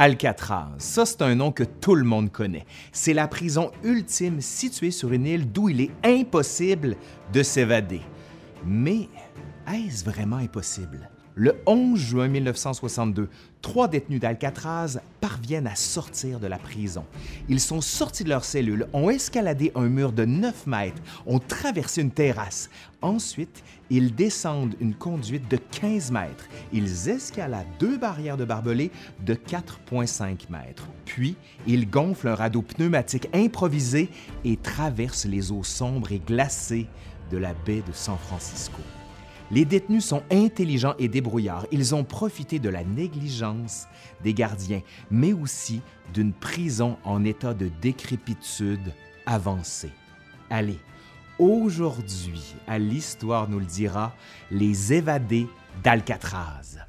Alcatraz, ça c'est un nom que tout le monde connaît. C'est la prison ultime située sur une île d'où il est impossible de s'évader. Mais est-ce vraiment impossible? Le 11 juin 1962, trois détenus d'Alcatraz parviennent à sortir de la prison. Ils sont sortis de leur cellule, ont escaladé un mur de 9 mètres, ont traversé une terrasse. Ensuite, ils descendent une conduite de 15 mètres. Ils escaladent deux barrières de barbelés de 4,5 mètres. Puis, ils gonflent un radeau pneumatique improvisé et traversent les eaux sombres et glacées de la baie de San Francisco. Les détenus sont intelligents et débrouillards. Ils ont profité de la négligence des gardiens, mais aussi d'une prison en état de décrépitude avancée. Allez, aujourd'hui, à l'Histoire nous le dira, les évadés d'Alcatraz.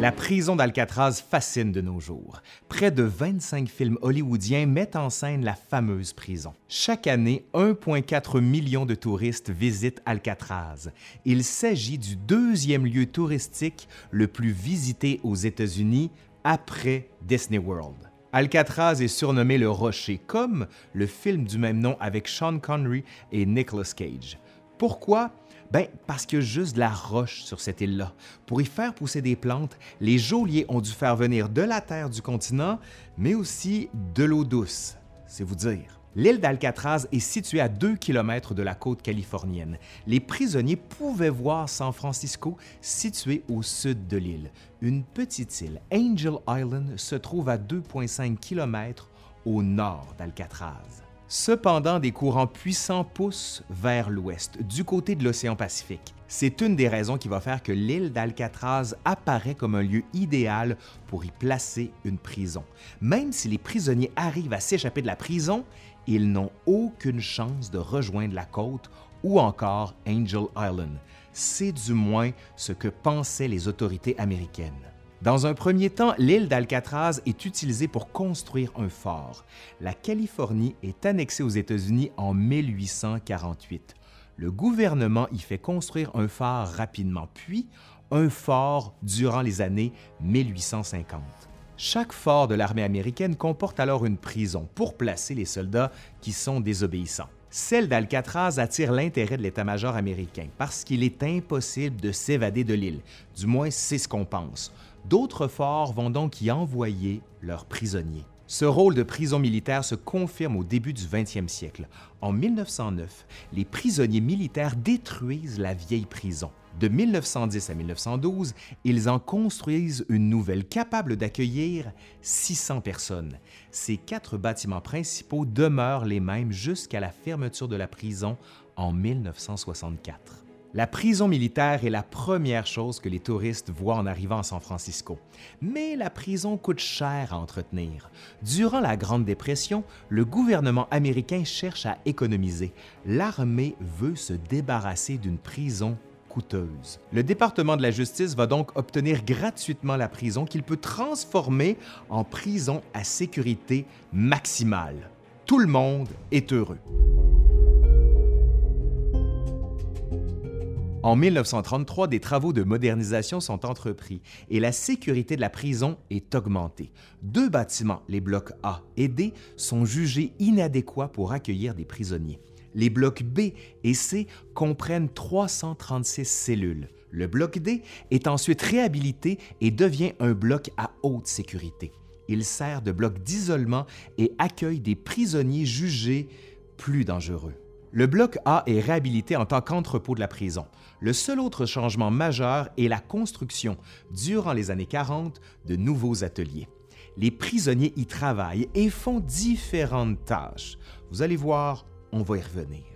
La prison d'Alcatraz fascine de nos jours. Près de 25 films hollywoodiens mettent en scène la fameuse prison. Chaque année, 1,4 million de touristes visitent Alcatraz. Il s'agit du deuxième lieu touristique le plus visité aux États-Unis après Disney World. Alcatraz est surnommé le Rocher, comme le film du même nom avec Sean Connery et Nicolas Cage. Pourquoi? Ben, parce qu'il y a juste de la roche sur cette île-là. Pour y faire pousser des plantes, les geôliers ont dû faire venir de la terre du continent, mais aussi de l'eau douce. C'est vous dire. L'île d'Alcatraz est située à 2 km de la côte californienne. Les prisonniers pouvaient voir San Francisco situé au sud de l'île. Une petite île, Angel Island, se trouve à 2,5 km au nord d'Alcatraz. Cependant, des courants puissants poussent vers l'ouest, du côté de l'océan Pacifique. C'est une des raisons qui va faire que l'île d'Alcatraz apparaît comme un lieu idéal pour y placer une prison. Même si les prisonniers arrivent à s'échapper de la prison, ils n'ont aucune chance de rejoindre la côte ou encore Angel Island. C'est du moins ce que pensaient les autorités américaines. Dans un premier temps, l'île d'Alcatraz est utilisée pour construire un fort. La Californie est annexée aux États-Unis en 1848. Le gouvernement y fait construire un phare rapidement, puis un fort durant les années 1850. Chaque fort de l'armée américaine comporte alors une prison pour placer les soldats qui sont désobéissants. Celle d'Alcatraz attire l'intérêt de l'état-major américain parce qu'il est impossible de s'évader de l'île, du moins c'est ce qu'on pense. D'autres forts vont donc y envoyer leurs prisonniers. Ce rôle de prison militaire se confirme au début du 20e siècle. En 1909, les prisonniers militaires détruisent la vieille prison. De 1910 à 1912, ils en construisent une nouvelle capable d'accueillir 600 personnes. Ces quatre bâtiments principaux demeurent les mêmes jusqu'à la fermeture de la prison en 1964. La prison militaire est la première chose que les touristes voient en arrivant à San Francisco. Mais la prison coûte cher à entretenir. Durant la Grande Dépression, le gouvernement américain cherche à économiser. L'armée veut se débarrasser d'une prison coûteuse. Le département de la justice va donc obtenir gratuitement la prison qu'il peut transformer en prison à sécurité maximale. Tout le monde est heureux. En 1933, des travaux de modernisation sont entrepris et la sécurité de la prison est augmentée. Deux bâtiments, les blocs A et D, sont jugés inadéquats pour accueillir des prisonniers. Les blocs B et C comprennent 336 cellules. Le bloc D est ensuite réhabilité et devient un bloc à haute sécurité. Il sert de bloc d'isolement et accueille des prisonniers jugés plus dangereux. Le bloc A est réhabilité en tant qu'entrepôt de la prison. Le seul autre changement majeur est la construction, durant les années 40, de nouveaux ateliers. Les prisonniers y travaillent et font différentes tâches. Vous allez voir, on va y revenir.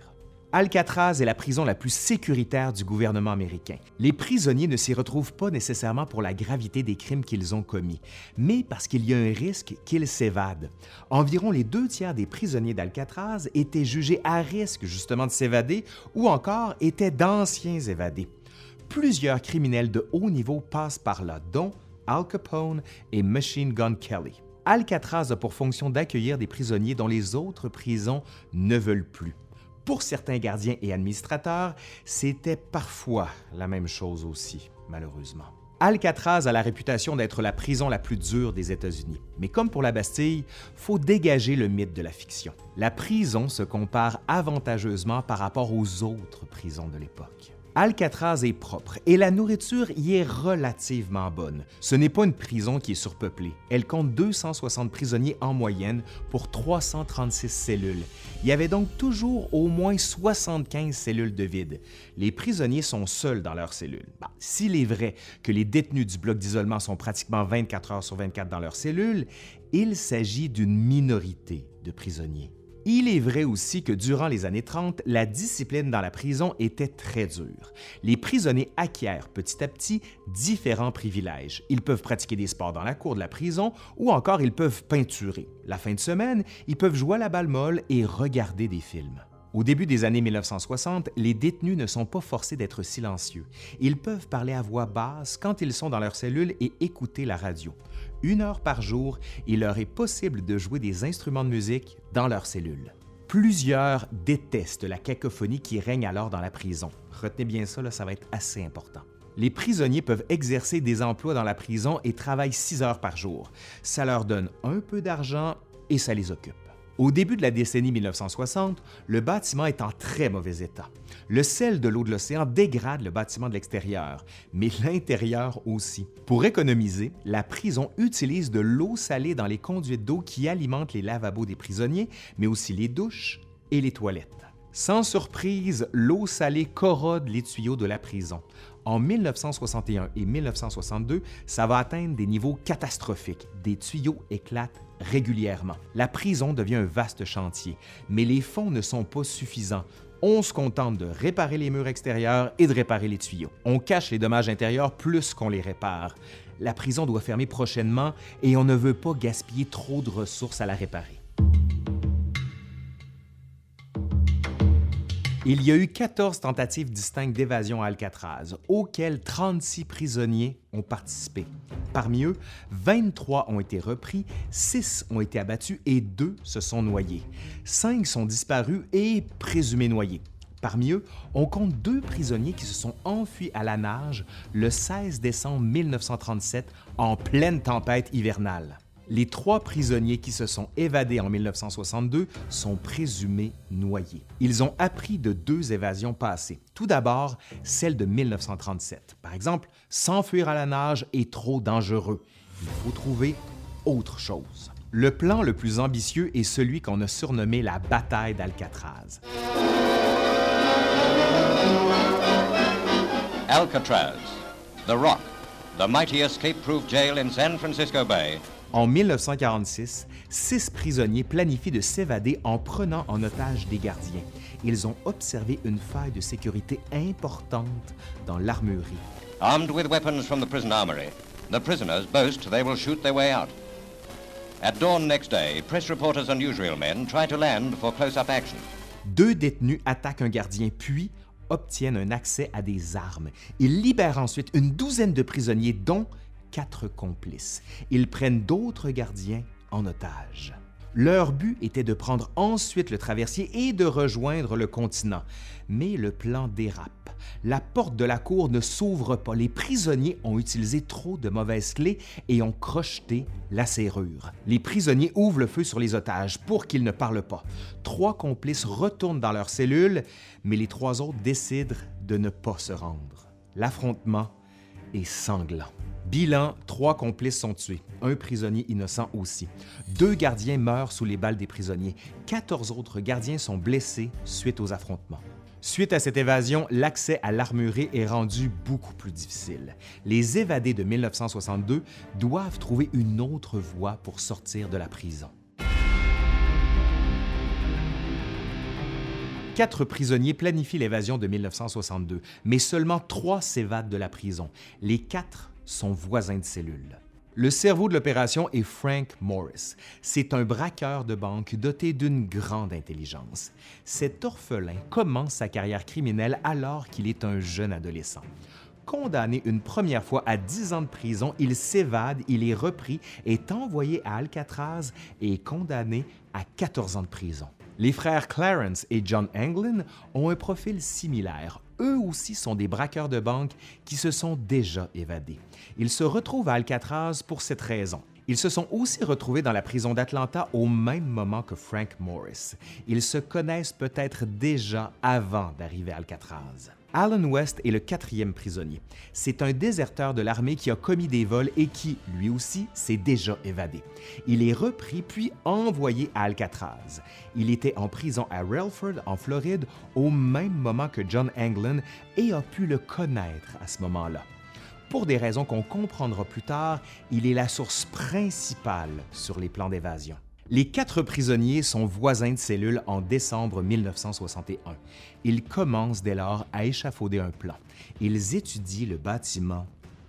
Alcatraz est la prison la plus sécuritaire du gouvernement américain. Les prisonniers ne s'y retrouvent pas nécessairement pour la gravité des crimes qu'ils ont commis, mais parce qu'il y a un risque qu'ils s'évadent. Environ les deux tiers des prisonniers d'Alcatraz étaient jugés à risque justement de s'évader ou encore étaient d'anciens évadés. Plusieurs criminels de haut niveau passent par là, dont Al Capone et Machine Gun Kelly. Alcatraz a pour fonction d'accueillir des prisonniers dont les autres prisons ne veulent plus. Pour certains gardiens et administrateurs, c'était parfois la même chose aussi, malheureusement. Alcatraz a la réputation d'être la prison la plus dure des États-Unis. Mais comme pour la Bastille, faut dégager le mythe de la fiction. La prison se compare avantageusement par rapport aux autres prisons de l'époque. Alcatraz est propre et la nourriture y est relativement bonne. Ce n'est pas une prison qui est surpeuplée. Elle compte 260 prisonniers en moyenne pour 336 cellules. Il y avait donc toujours au moins 75 cellules de vide. Les prisonniers sont seuls dans leurs cellules. S'il est vrai que les détenus du bloc d'isolement sont pratiquement 24 heures sur 24 dans leurs cellules, il s'agit d'une minorité de prisonniers. Il est vrai aussi que durant les années 30, la discipline dans la prison était très dure. Les prisonniers acquièrent petit à petit différents privilèges. Ils peuvent pratiquer des sports dans la cour de la prison ou encore ils peuvent peinturer. La fin de semaine, ils peuvent jouer à la balle molle et regarder des films. Au début des années 1960, les détenus ne sont pas forcés d'être silencieux. Ils peuvent parler à voix basse quand ils sont dans leur cellule et écouter la radio. Une heure par jour, il leur est possible de jouer des instruments de musique dans leur cellule. Plusieurs détestent la cacophonie qui règne alors dans la prison. Retenez bien ça, ça va être assez important. Les prisonniers peuvent exercer des emplois dans la prison et travaillent six heures par jour. Ça leur donne un peu d'argent et ça les occupe. Au début de la décennie 1960, le bâtiment est en très mauvais état. Le sel de l'eau de l'océan dégrade le bâtiment de l'extérieur, mais l'intérieur aussi. Pour économiser, la prison utilise de l'eau salée dans les conduites d'eau qui alimentent les lavabos des prisonniers, mais aussi les douches et les toilettes. Sans surprise, l'eau salée corrode les tuyaux de la prison. En 1961 et 1962, ça va atteindre des niveaux catastrophiques. Des tuyaux éclatent régulièrement. La prison devient un vaste chantier, mais les fonds ne sont pas suffisants. On se contente de réparer les murs extérieurs et de réparer les tuyaux. On cache les dommages intérieurs plus qu'on les répare. La prison doit fermer prochainement et on ne veut pas gaspiller trop de ressources à la réparer. Il y a eu 14 tentatives distinctes d'évasion à Alcatraz, auxquelles 36 prisonniers ont participé. Parmi eux, 23 ont été repris, 6 ont été abattus et 2 se sont noyés. 5 sont disparus et présumés noyés. Parmi eux, on compte deux prisonniers qui se sont enfuis à la nage le 16 décembre 1937 en pleine tempête hivernale. Les trois prisonniers qui se sont évadés en 1962 sont présumés noyés. Ils ont appris de deux évasions passées. Tout d'abord, celle de 1937. Par exemple, s'enfuir à la nage est trop dangereux. Il faut trouver autre chose. Le plan le plus ambitieux est celui qu'on a surnommé la bataille d'Alcatraz. Alcatraz, The Rock, the mighty escape-proof jail in San Francisco Bay, en 1946, six prisonniers planifient de s'évader en prenant en otage des gardiens. Ils ont observé une faille de sécurité importante dans l'armurerie. Armed with weapons from the prison armory, the prisoners boast they will shoot their way out. At dawn next day, press reporters and usual men try to land for close-up action. Deux détenus attaquent un gardien puis obtiennent un accès à des armes. Ils libèrent ensuite une douzaine de prisonniers dont quatre complices. Ils prennent d'autres gardiens en otage. Leur but était de prendre ensuite le traversier et de rejoindre le continent. Mais le plan dérape. La porte de la cour ne s'ouvre pas. Les prisonniers ont utilisé trop de mauvaises clés et ont crocheté la serrure. Les prisonniers ouvrent le feu sur les otages pour qu'ils ne parlent pas. Trois complices retournent dans leur cellule, mais les trois autres décident de ne pas se rendre. L'affrontement est sanglant. Bilan, trois complices sont tués, un prisonnier innocent aussi. Deux gardiens meurent sous les balles des prisonniers. 14 autres gardiens sont blessés suite aux affrontements. Suite à cette évasion, l'accès à l'armurerie est rendu beaucoup plus difficile. Les évadés de 1962 doivent trouver une autre voie pour sortir de la prison. Quatre prisonniers planifient l'évasion de 1962, mais seulement trois s'évadent de la prison. Les quatre son voisin de cellule. Le cerveau de l'opération est Frank Morris. C'est un braqueur de banque doté d'une grande intelligence. Cet orphelin commence sa carrière criminelle alors qu'il est un jeune adolescent. Condamné une première fois à 10 ans de prison, il s'évade, il est repris, est envoyé à Alcatraz et condamné à 14 ans de prison. Les frères Clarence et John Anglin ont un profil similaire. Eux aussi sont des braqueurs de banque qui se sont déjà évadés. Ils se retrouvent à Alcatraz pour cette raison. Ils se sont aussi retrouvés dans la prison d'Atlanta au même moment que Frank Morris. Ils se connaissent peut-être déjà avant d'arriver à Alcatraz. Alan West est le quatrième prisonnier. C'est un déserteur de l'armée qui a commis des vols et qui, lui aussi, s'est déjà évadé. Il est repris puis envoyé à Alcatraz. Il était en prison à Relford, en Floride, au même moment que John Anglin et a pu le connaître à ce moment-là. Pour des raisons qu'on comprendra plus tard, il est la source principale sur les plans d'évasion. Les quatre prisonniers sont voisins de cellule en décembre 1961. Ils commencent dès lors à échafauder un plan. Ils étudient le bâtiment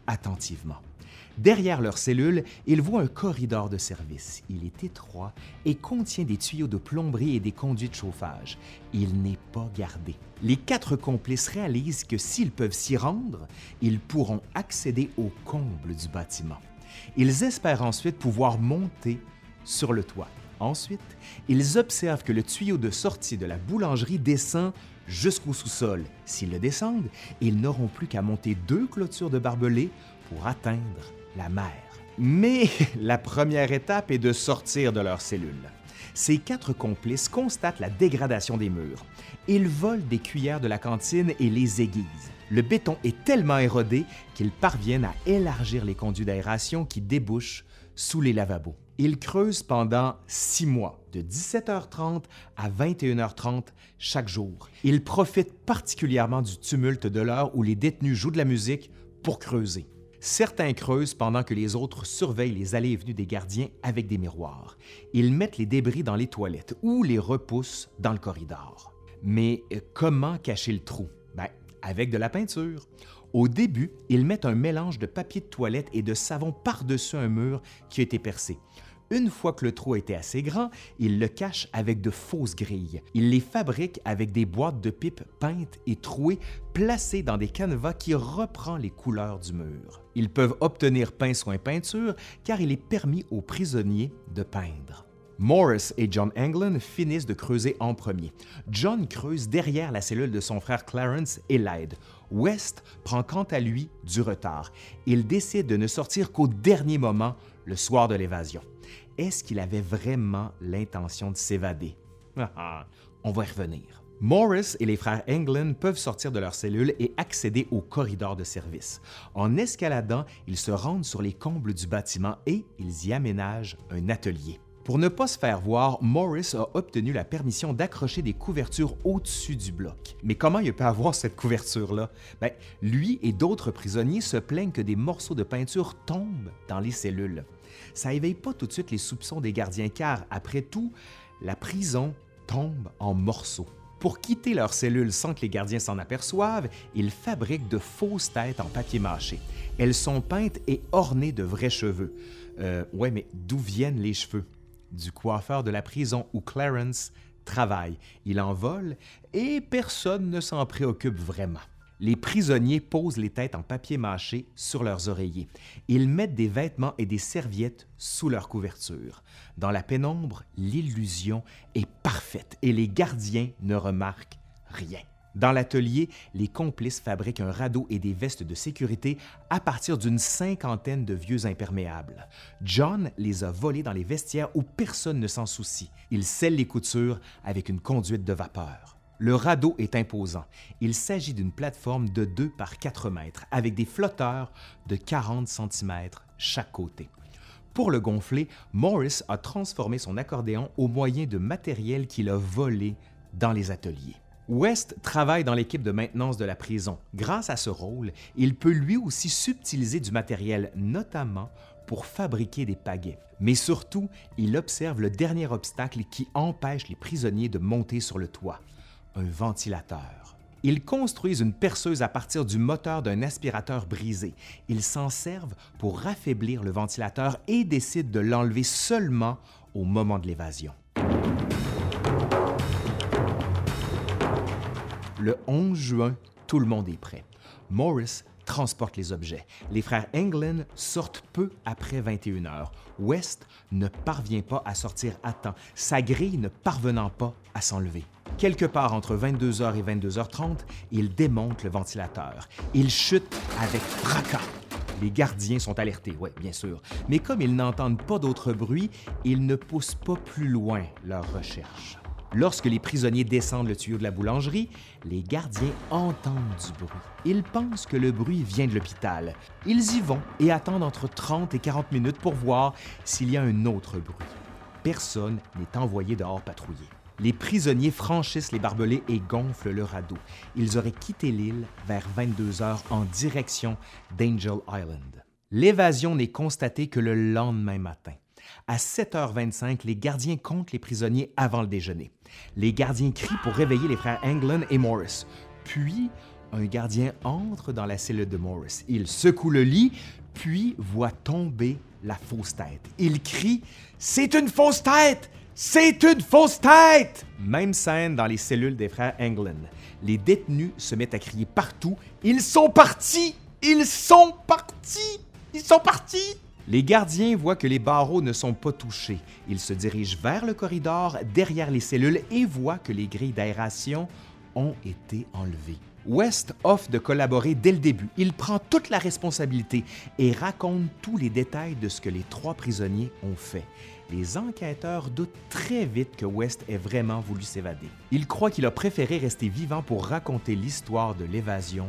attentivement. Derrière leur cellule, ils voient un corridor de service. Il est étroit et contient des tuyaux de plomberie et des conduits de chauffage. Il n'est pas gardé. Les quatre complices réalisent que s'ils peuvent s'y rendre, ils pourront accéder au comble du bâtiment. Ils espèrent ensuite pouvoir monter sur le toit. Ensuite, ils observent que le tuyau de sortie de la boulangerie descend jusqu'au sous-sol. S'ils le descendent, ils n'auront plus qu'à monter deux clôtures de barbelés pour atteindre la mer. Mais la première étape est de sortir de leur cellule. Ces quatre complices constatent la dégradation des murs. Ils volent des cuillères de la cantine et les aiguisent. Le béton est tellement érodé qu'ils parviennent à élargir les conduits d'aération qui débouchent sous les lavabos. Ils creusent pendant six mois, de 17h30 à 21h30 chaque jour. Ils profitent particulièrement du tumulte de l'heure où les détenus jouent de la musique pour creuser. Certains creusent pendant que les autres surveillent les allées et venues des gardiens avec des miroirs. Ils mettent les débris dans les toilettes ou les repoussent dans le corridor. Mais euh, comment cacher le trou? Ben, avec de la peinture. Au début, ils mettent un mélange de papier de toilette et de savon par-dessus un mur qui a été percé. Une fois que le trou été assez grand, ils le cachent avec de fausses grilles. Ils les fabriquent avec des boîtes de pipes peintes et trouées placées dans des canevas qui reprend les couleurs du mur. Ils peuvent obtenir pinceau et peinture car il est permis aux prisonniers de peindre. Morris et John Anglin finissent de creuser en premier. John creuse derrière la cellule de son frère Clarence et l'aide. West prend quant à lui du retard. Il décide de ne sortir qu'au dernier moment, le soir de l'évasion. Est-ce qu'il avait vraiment l'intention de s'évader? On va y revenir. Morris et les frères Anglin peuvent sortir de leur cellule et accéder au corridor de service. En escaladant, ils se rendent sur les combles du bâtiment et ils y aménagent un atelier. Pour ne pas se faire voir, Morris a obtenu la permission d'accrocher des couvertures au-dessus du bloc. Mais comment il peut avoir cette couverture-là? Ben, lui et d'autres prisonniers se plaignent que des morceaux de peinture tombent dans les cellules. Ça éveille pas tout de suite les soupçons des gardiens car, après tout, la prison tombe en morceaux. Pour quitter leur cellule sans que les gardiens s'en aperçoivent, ils fabriquent de fausses têtes en papier mâché. Elles sont peintes et ornées de vrais cheveux. Euh, ouais, mais d'où viennent les cheveux? Du coiffeur de la prison où Clarence travaille. Il en vole et personne ne s'en préoccupe vraiment. Les prisonniers posent les têtes en papier mâché sur leurs oreillers. Ils mettent des vêtements et des serviettes sous leur couverture. Dans la pénombre, l'illusion est parfaite et les gardiens ne remarquent rien. Dans l'atelier, les complices fabriquent un radeau et des vestes de sécurité à partir d'une cinquantaine de vieux imperméables. John les a volés dans les vestiaires où personne ne s'en soucie. Il scelle les coutures avec une conduite de vapeur. Le radeau est imposant. Il s'agit d'une plateforme de 2 par 4 mètres avec des flotteurs de 40 cm chaque côté. Pour le gonfler, Morris a transformé son accordéon au moyen de matériel qu'il a volé dans les ateliers. West travaille dans l'équipe de maintenance de la prison. Grâce à ce rôle, il peut lui aussi subtiliser du matériel, notamment pour fabriquer des pagaies. Mais surtout, il observe le dernier obstacle qui empêche les prisonniers de monter sur le toit, un ventilateur. Ils construisent une perceuse à partir du moteur d'un aspirateur brisé. Ils s'en servent pour affaiblir le ventilateur et décident de l'enlever seulement au moment de l'évasion. Le 11 juin, tout le monde est prêt. Morris transporte les objets. Les frères Englund sortent peu après 21 h West ne parvient pas à sortir à temps, sa grille ne parvenant pas à s'enlever. Quelque part entre 22h et 22h30, il démonte le ventilateur. Il chute avec fracas. Les gardiens sont alertés, oui, bien sûr, mais comme ils n'entendent pas d'autre bruit, ils ne poussent pas plus loin leur recherche. Lorsque les prisonniers descendent le tuyau de la boulangerie, les gardiens entendent du bruit. Ils pensent que le bruit vient de l'hôpital. Ils y vont et attendent entre 30 et 40 minutes pour voir s'il y a un autre bruit. Personne n'est envoyé dehors patrouiller. Les prisonniers franchissent les barbelés et gonflent le radeau. Ils auraient quitté l'île vers 22 heures en direction d'Angel Island. L'évasion n'est constatée que le lendemain matin. À 7h25, les gardiens comptent les prisonniers avant le déjeuner. Les gardiens crient pour réveiller les frères Anglin et Morris. Puis, un gardien entre dans la cellule de Morris. Il secoue le lit, puis voit tomber la fausse tête. Il crie C'est une fausse tête C'est une fausse tête Même scène dans les cellules des frères Anglin. Les détenus se mettent à crier partout Ils sont partis Ils sont partis Ils sont partis les gardiens voient que les barreaux ne sont pas touchés. Ils se dirigent vers le corridor derrière les cellules et voient que les grilles d'aération ont été enlevées. West offre de collaborer dès le début. Il prend toute la responsabilité et raconte tous les détails de ce que les trois prisonniers ont fait. Les enquêteurs doutent très vite que West ait vraiment voulu s'évader. Ils croient qu'il a préféré rester vivant pour raconter l'histoire de l'évasion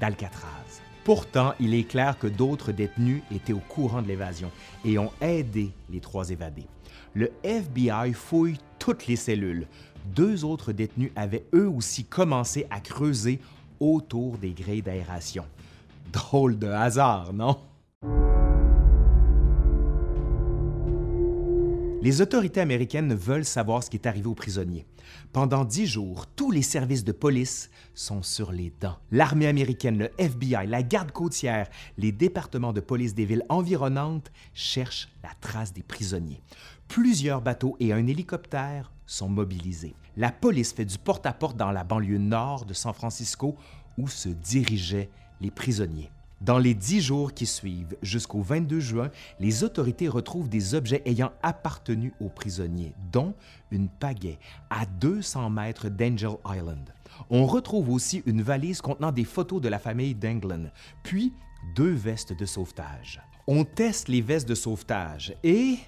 d'Alcatraz. Pourtant, il est clair que d'autres détenus étaient au courant de l'évasion et ont aidé les trois évadés. Le FBI fouille toutes les cellules. Deux autres détenus avaient eux aussi commencé à creuser autour des grilles d'aération. Drôle de hasard, non? Les autorités américaines veulent savoir ce qui est arrivé aux prisonniers. Pendant dix jours, tous les services de police sont sur les dents. L'armée américaine, le FBI, la garde côtière, les départements de police des villes environnantes cherchent la trace des prisonniers. Plusieurs bateaux et un hélicoptère sont mobilisés. La police fait du porte-à-porte -porte dans la banlieue nord de San Francisco où se dirigeaient les prisonniers. Dans les dix jours qui suivent, jusqu'au 22 juin, les autorités retrouvent des objets ayant appartenu aux prisonniers, dont une pagaie à 200 mètres d'Angel Island. On retrouve aussi une valise contenant des photos de la famille d'England, puis deux vestes de sauvetage. On teste les vestes de sauvetage et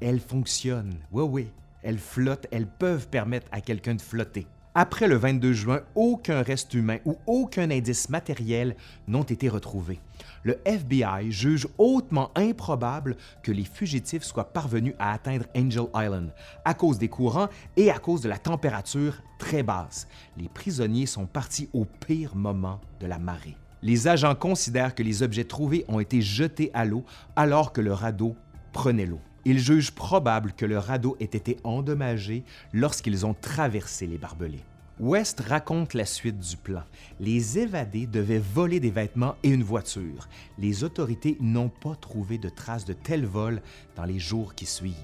elles fonctionnent. Oui, oui, elles flottent, elles peuvent permettre à quelqu'un de flotter. Après le 22 juin, aucun reste humain ou aucun indice matériel n'ont été retrouvés. Le FBI juge hautement improbable que les fugitifs soient parvenus à atteindre Angel Island à cause des courants et à cause de la température très basse. Les prisonniers sont partis au pire moment de la marée. Les agents considèrent que les objets trouvés ont été jetés à l'eau alors que le radeau prenait l'eau. Ils jugent probable que le radeau ait été endommagé lorsqu'ils ont traversé les barbelés. West raconte la suite du plan. Les évadés devaient voler des vêtements et une voiture. Les autorités n'ont pas trouvé de traces de tel vol dans les jours qui suivent.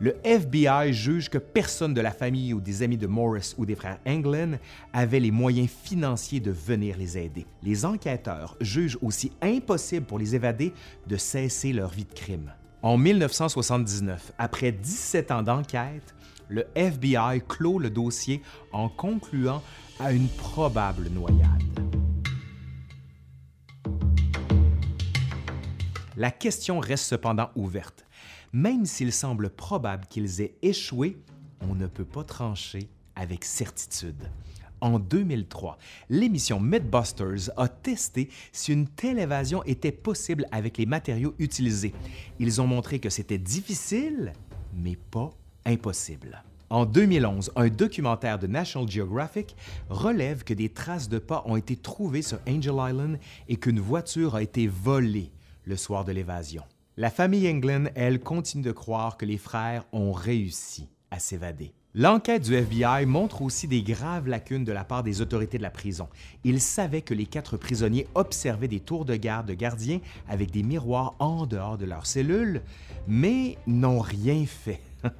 Le FBI juge que personne de la famille ou des amis de Morris ou des frères Anglin avait les moyens financiers de venir les aider. Les enquêteurs jugent aussi impossible pour les évadés de cesser leur vie de crime. En 1979, après 17 ans d'enquête, le FBI clôt le dossier en concluant à une probable noyade. La question reste cependant ouverte. Même s'il semble probable qu'ils aient échoué, on ne peut pas trancher avec certitude en 2003, l'émission Mythbusters a testé si une telle évasion était possible avec les matériaux utilisés. Ils ont montré que c'était difficile, mais pas impossible. En 2011, un documentaire de National Geographic relève que des traces de pas ont été trouvées sur Angel Island et qu'une voiture a été volée le soir de l'évasion. La famille England, elle, continue de croire que les frères ont réussi à s'évader. L'enquête du FBI montre aussi des graves lacunes de la part des autorités de la prison. Ils savaient que les quatre prisonniers observaient des tours de garde de gardiens avec des miroirs en dehors de leurs cellules, mais n'ont rien fait.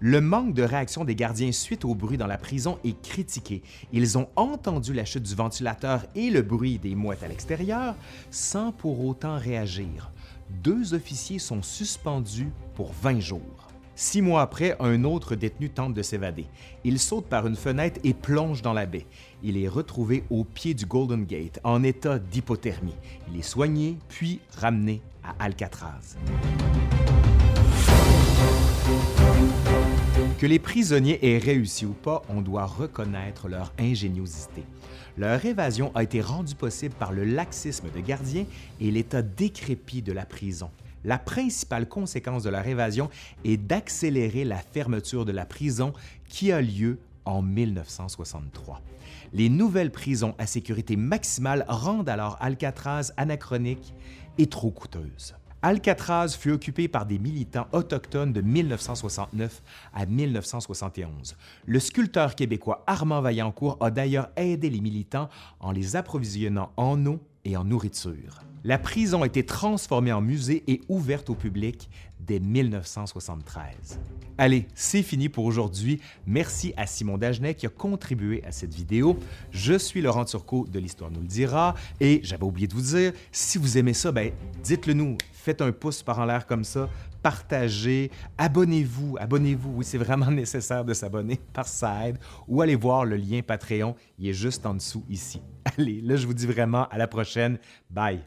Le manque de réaction des gardiens suite au bruit dans la prison est critiqué. Ils ont entendu la chute du ventilateur et le bruit des mouettes à l'extérieur sans pour autant réagir. Deux officiers sont suspendus pour 20 jours. Six mois après, un autre détenu tente de s'évader. Il saute par une fenêtre et plonge dans la baie. Il est retrouvé au pied du Golden Gate en état d'hypothermie. Il est soigné puis ramené à Alcatraz. Que les prisonniers aient réussi ou pas, on doit reconnaître leur ingéniosité. Leur évasion a été rendue possible par le laxisme de gardiens et l'état décrépit de la prison. La principale conséquence de leur évasion est d'accélérer la fermeture de la prison qui a lieu en 1963. Les nouvelles prisons à sécurité maximale rendent alors Alcatraz anachronique et trop coûteuse. Alcatraz fut occupé par des militants autochtones de 1969 à 1971. Le sculpteur québécois Armand Vaillancourt a d'ailleurs aidé les militants en les approvisionnant en eau et en nourriture. La prison a été transformée en musée et ouverte au public dès 1973. Allez, c'est fini pour aujourd'hui. Merci à Simon Dagenet qui a contribué à cette vidéo. Je suis Laurent Turcot de l'Histoire nous le dira et j'avais oublié de vous dire, si vous aimez ça, ben, dites-le nous. Faites un pouce par en l'air comme ça, partagez, abonnez-vous, abonnez-vous. Oui, c'est vraiment nécessaire de s'abonner par ça aide. Ou allez voir le lien Patreon, il est juste en dessous ici. Allez, là, je vous dis vraiment à la prochaine. Bye.